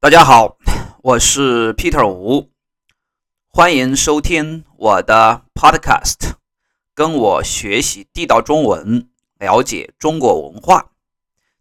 大家好，我是 Peter 吴，欢迎收听我的 Podcast，跟我学习地道中文，了解中国文化。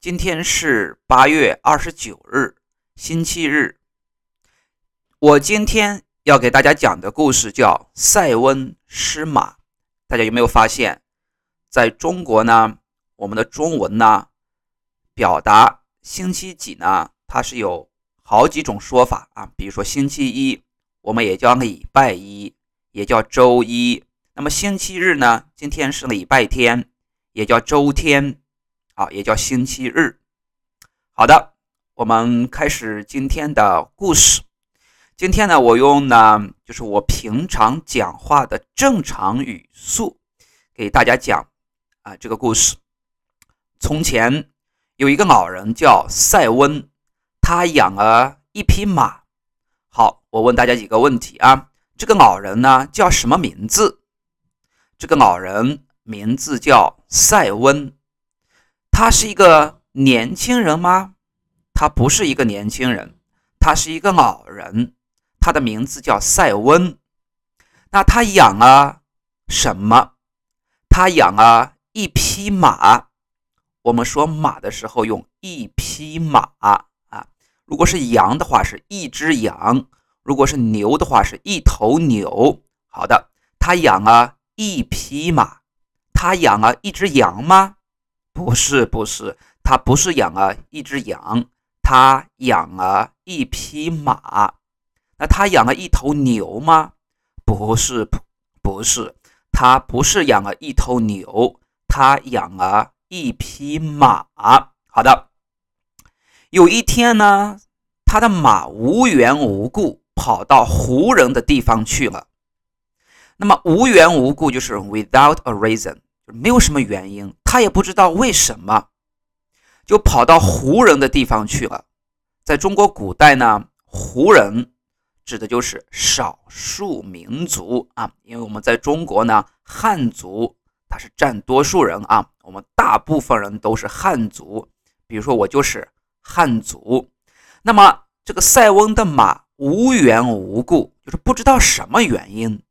今天是八月二十九日，星期日。我今天要给大家讲的故事叫《塞翁失马》。大家有没有发现，在中国呢，我们的中文呢，表达星期几呢，它是有。好几种说法啊，比如说星期一，我们也叫礼拜一，也叫周一。那么星期日呢？今天是礼拜天，也叫周天，啊，也叫星期日。好的，我们开始今天的故事。今天呢，我用呢，就是我平常讲话的正常语速，给大家讲啊这个故事。从前有一个老人叫塞翁。他养了一匹马。好，我问大家几个问题啊。这个老人呢叫什么名字？这个老人名字叫塞翁。他是一个年轻人吗？他不是一个年轻人，他是一个老人。他的名字叫塞翁。那他养了什么？他养了一匹马。我们说马的时候用一匹马。如果是羊的话，是一只羊；如果是牛的话，是一头牛。好的，他养了一匹马，他养了一只羊吗？不是，不是，他不是养了一只羊，他养了一匹马。那他养了一头牛吗？不是，不，是，他不是养了一头牛，他养了一匹马。好的。有一天呢，他的马无缘无故跑到胡人的地方去了。那么无缘无故就是 without a reason，没有什么原因，他也不知道为什么，就跑到胡人的地方去了。在中国古代呢，胡人指的就是少数民族啊，因为我们在中国呢，汉族它是占多数人啊，我们大部分人都是汉族，比如说我就是。汉族，那么这个塞翁的马无缘无故，就是不知道什么原因，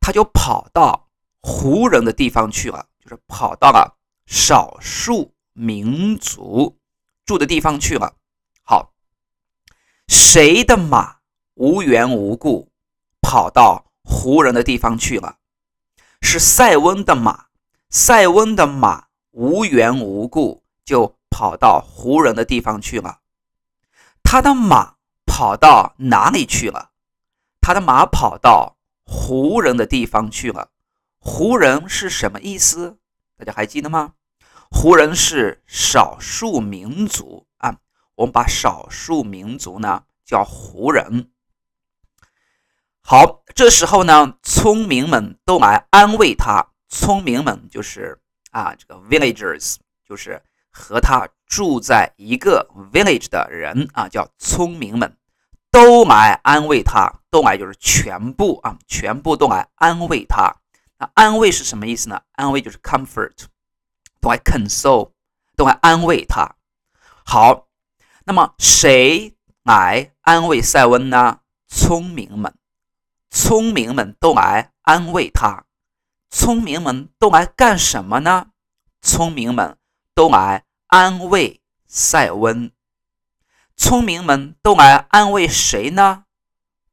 他就跑到胡人的地方去了，就是跑到了少数民族住的地方去了。好，谁的马无缘无故跑到胡人的地方去了？是塞翁的马，塞翁的马无缘无故就。跑到胡人的地方去了，他的马跑到哪里去了？他的马跑到胡人的地方去了。胡人是什么意思？大家还记得吗？胡人是少数民族啊，我们把少数民族呢叫胡人。好，这时候呢，村民们都来安慰他。村民们就是啊，这个 villagers 就是。和他住在一个 village 的人啊，叫村民们，都来安慰他，都来就是全部啊，全部都来安慰他。那安慰是什么意思呢？安慰就是 comfort，都来 console，都来安慰他。好，那么谁来安慰塞翁呢？村民们，村民们都来安慰他。村民们都来干什么呢？村民们。都来安慰塞翁，村民们都来安慰谁呢？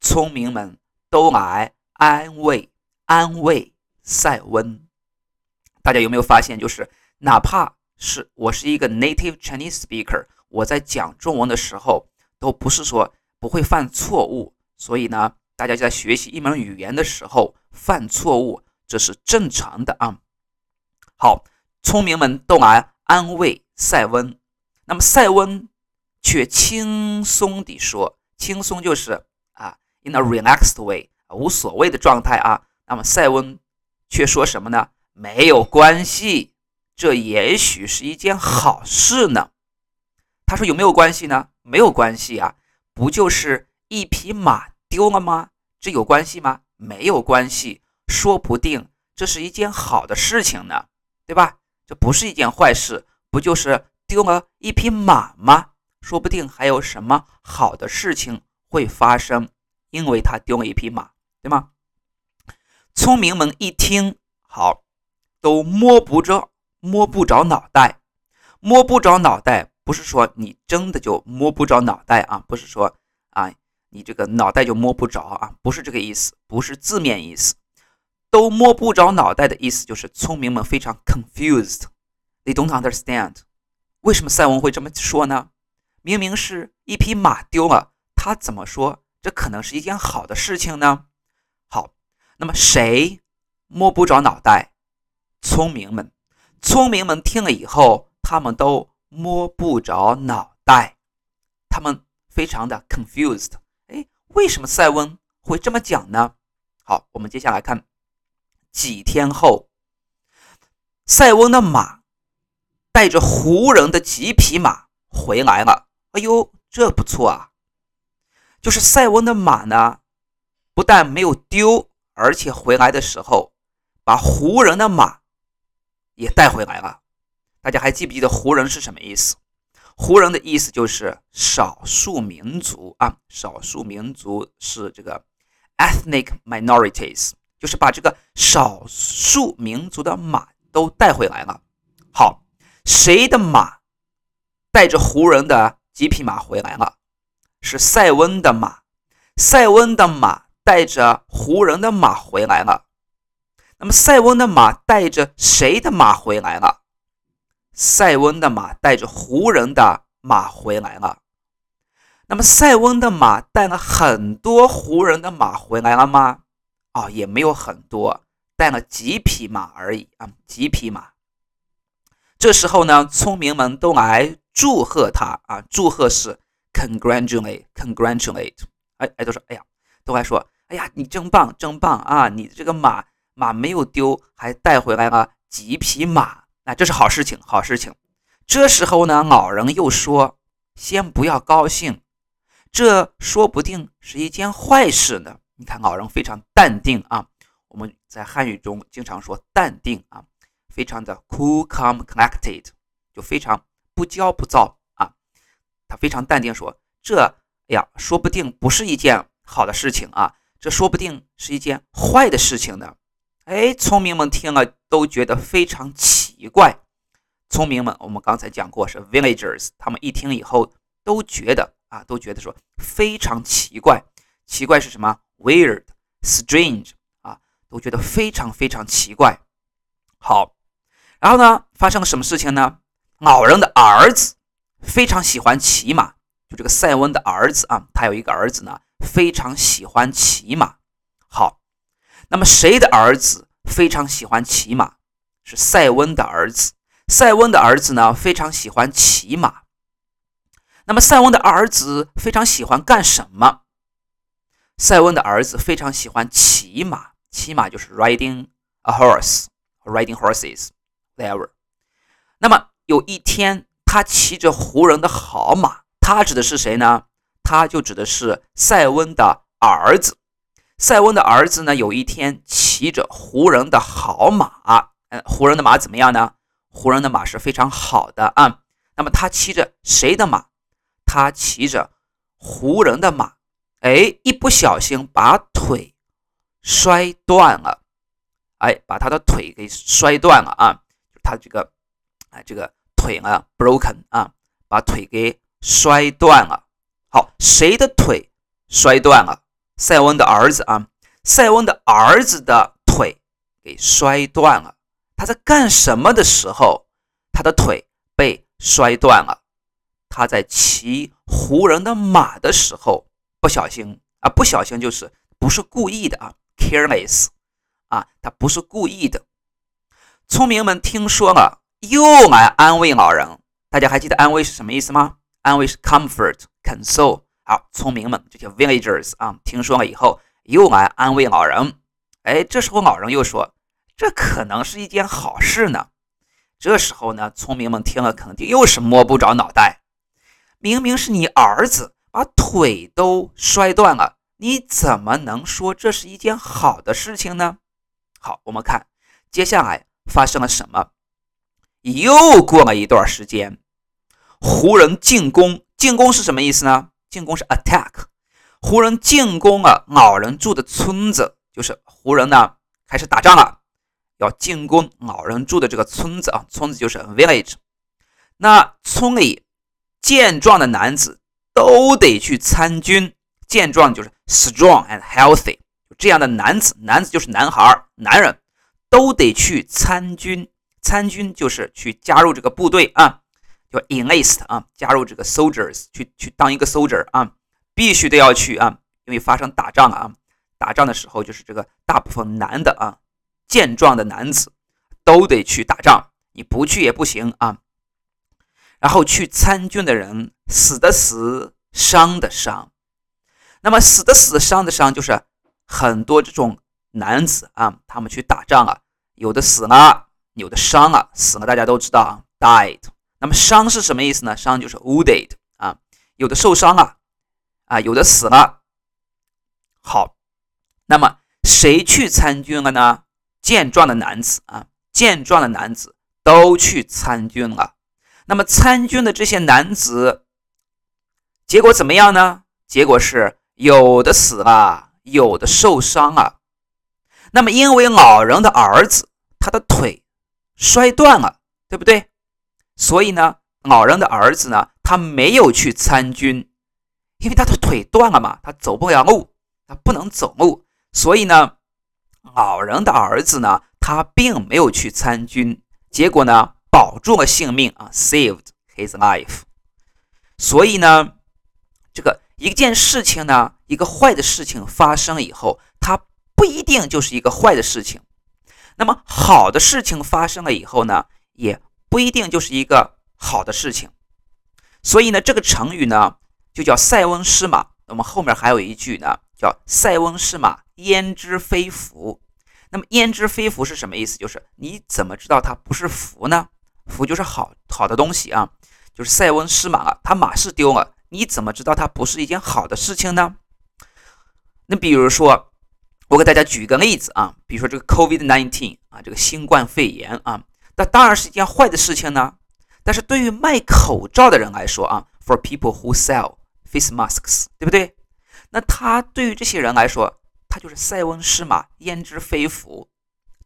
村民们都来安慰安慰塞翁。大家有没有发现，就是哪怕是我是一个 native Chinese speaker，我在讲中文的时候，都不是说不会犯错误。所以呢，大家在学习一门语言的时候犯错误，这是正常的啊。好，村民们都来。安慰塞翁，那么塞翁却轻松地说：“轻松就是啊，in a relaxed way，无所谓的状态啊。”那么塞翁却说什么呢？没有关系，这也许是一件好事呢。他说：“有没有关系呢？没有关系啊，不就是一匹马丢了吗？这有关系吗？没有关系，说不定这是一件好的事情呢，对吧？”这不是一件坏事，不就是丢了一匹马吗？说不定还有什么好的事情会发生，因为他丢了一匹马，对吗？聪明们一听，好，都摸不着摸不着脑袋，摸不着脑袋，不是说你真的就摸不着脑袋啊，不是说啊，你这个脑袋就摸不着啊，不是这个意思，不是字面意思，都摸不着脑袋的意思就是聪明们非常 confused，they don't understand，为什么赛文会这么说呢？明明是一匹马丢了，他怎么说这可能是一件好的事情呢？好。那么谁摸不着脑袋？聪明们，聪明们听了以后，他们都摸不着脑袋，他们非常的 confused。哎，为什么塞翁会这么讲呢？好，我们接下来看，几天后，塞翁的马带着胡人的几匹马回来了。哎呦，这不错啊！就是塞翁的马呢，不但没有丢。而且回来的时候，把胡人的马也带回来了。大家还记不记得胡人是什么意思？胡人的意思就是少数民族啊，少数民族是这个 ethnic minorities，就是把这个少数民族的马都带回来了。好，谁的马带着胡人的几匹马回来了？是塞翁的马，塞翁的马。带着胡人的马回来了，那么塞翁的马带着谁的马回来了？塞翁的马带着胡人的马回来了。那么塞翁的马带了很多胡人的马回来了吗？啊，也没有很多，带了几匹马而已啊，几匹马。这时候呢，聪明们都来祝贺他啊，祝贺是 congratulate，congratulate，哎哎，都说哎呀，都还说。哎呀，你真棒，真棒啊！你这个马马没有丢，还带回来了几匹马，那这是好事情，好事情。这时候呢，老人又说：“先不要高兴，这说不定是一件坏事呢。”你看，老人非常淡定啊。我们在汉语中经常说淡定啊，非常的 cool, calm, collected，就非常不骄不躁啊。他非常淡定说：“这，哎呀，说不定不是一件好的事情啊。”这说不定是一件坏的事情呢。哎，聪明们听了都觉得非常奇怪。聪明们，我们刚才讲过是 villagers，他们一听以后都觉得啊，都觉得说非常奇怪。奇怪是什么？weird，strange 啊，都觉得非常非常奇怪。好，然后呢，发生了什么事情呢？老人的儿子非常喜欢骑马，就这个塞翁的儿子啊，他有一个儿子呢。非常喜欢骑马，好，那么谁的儿子非常喜欢骑马？是塞翁的儿子。塞翁的儿子呢，非常喜欢骑马。那么塞翁的儿子非常喜欢干什么？塞翁的儿子非常喜欢骑马，骑马就是 riding a horse，riding horses，whatever。那么有一天，他骑着胡人的好马，他指的是谁呢？他就指的是塞翁的儿子。塞翁的儿子呢，有一天骑着胡人的好马。嗯，胡人的马怎么样呢？胡人的马是非常好的啊。那么他骑着谁的马？他骑着胡人的马。哎，一不小心把腿摔断了。哎，把他的腿给摔断了啊！他这个，哎，这个腿呢，broken 啊，把腿给摔断了。好，谁的腿摔断了？塞翁的儿子啊，塞翁的儿子的腿给摔断了。他在干什么的时候，他的腿被摔断了？他在骑胡人的马的时候，不小心啊，不小心就是不是故意的啊，careless 啊，他不是故意的。聪明们听说了，又来安慰老人。大家还记得安慰是什么意思吗？安慰是 comfort。console，好，聪明们这些 villagers 啊，听说了以后又来安慰老人。哎，这时候老人又说，这可能是一件好事呢。这时候呢，聪明们听了肯定又是摸不着脑袋。明明是你儿子把腿都摔断了，你怎么能说这是一件好的事情呢？好，我们看接下来发生了什么。又过了一段时间。胡人进攻进攻是什么意思呢？进攻是 attack。胡人进攻了老人住的村子，就是胡人呢开始打仗了，要进攻老人住的这个村子啊。村子就是 village。那村里健壮的男子都得去参军，健壮就是 strong and healthy。这样的男子，男子就是男孩男人都得去参军。参军就是去加入这个部队啊，叫 enlist 啊，加入这个 soldiers，去去当一个 soldier 啊，必须得要去啊，因为发生打仗啊，打仗的时候就是这个大部分男的啊，健壮的男子都得去打仗，你不去也不行啊。然后去参军的人，死的死，伤的伤。那么死的死，伤的伤，就是很多这种男子啊，他们去打仗啊，有的死了。有的伤了，死了，大家都知道啊，died。那么伤是什么意思呢？伤就是 wounded 啊，有的受伤了啊，有的死了。好，那么谁去参军了呢？健壮的男子啊，健壮的男子都去参军了。那么参军的这些男子，结果怎么样呢？结果是有的死了，有的受伤了。那么因为老人的儿子，他的腿。摔断了，对不对？所以呢，老人的儿子呢，他没有去参军，因为他的腿断了嘛，他走不了路，他不能走路。所以呢，老人的儿子呢，他并没有去参军，结果呢，保住了性命啊，saved his life。所以呢，这个一件事情呢，一个坏的事情发生以后，它不一定就是一个坏的事情。那么好的事情发生了以后呢，也不一定就是一个好的事情。所以呢，这个成语呢就叫塞翁失马。那么后面还有一句呢，叫塞翁失马焉知非福。那么焉知非福是什么意思？就是你怎么知道它不是福呢？福就是好好的东西啊，就是塞翁失马了，他马是丢了，你怎么知道它不是一件好的事情呢？那比如说。我给大家举一个例子啊，比如说这个 COVID-19 啊，这个新冠肺炎啊，那当然是一件坏的事情呢。但是对于卖口罩的人来说啊，for people who sell face masks，对不对？那他对于这些人来说，他就是塞翁失马焉知非福，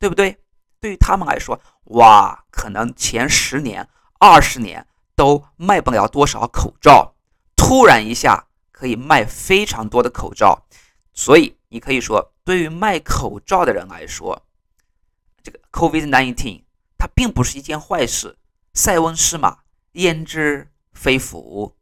对不对？对于他们来说，哇，可能前十年、二十年都卖不了多少口罩，突然一下可以卖非常多的口罩，所以你可以说。对于卖口罩的人来说，这个 COVID-19 它并不是一件坏事。塞翁失马，焉知非福。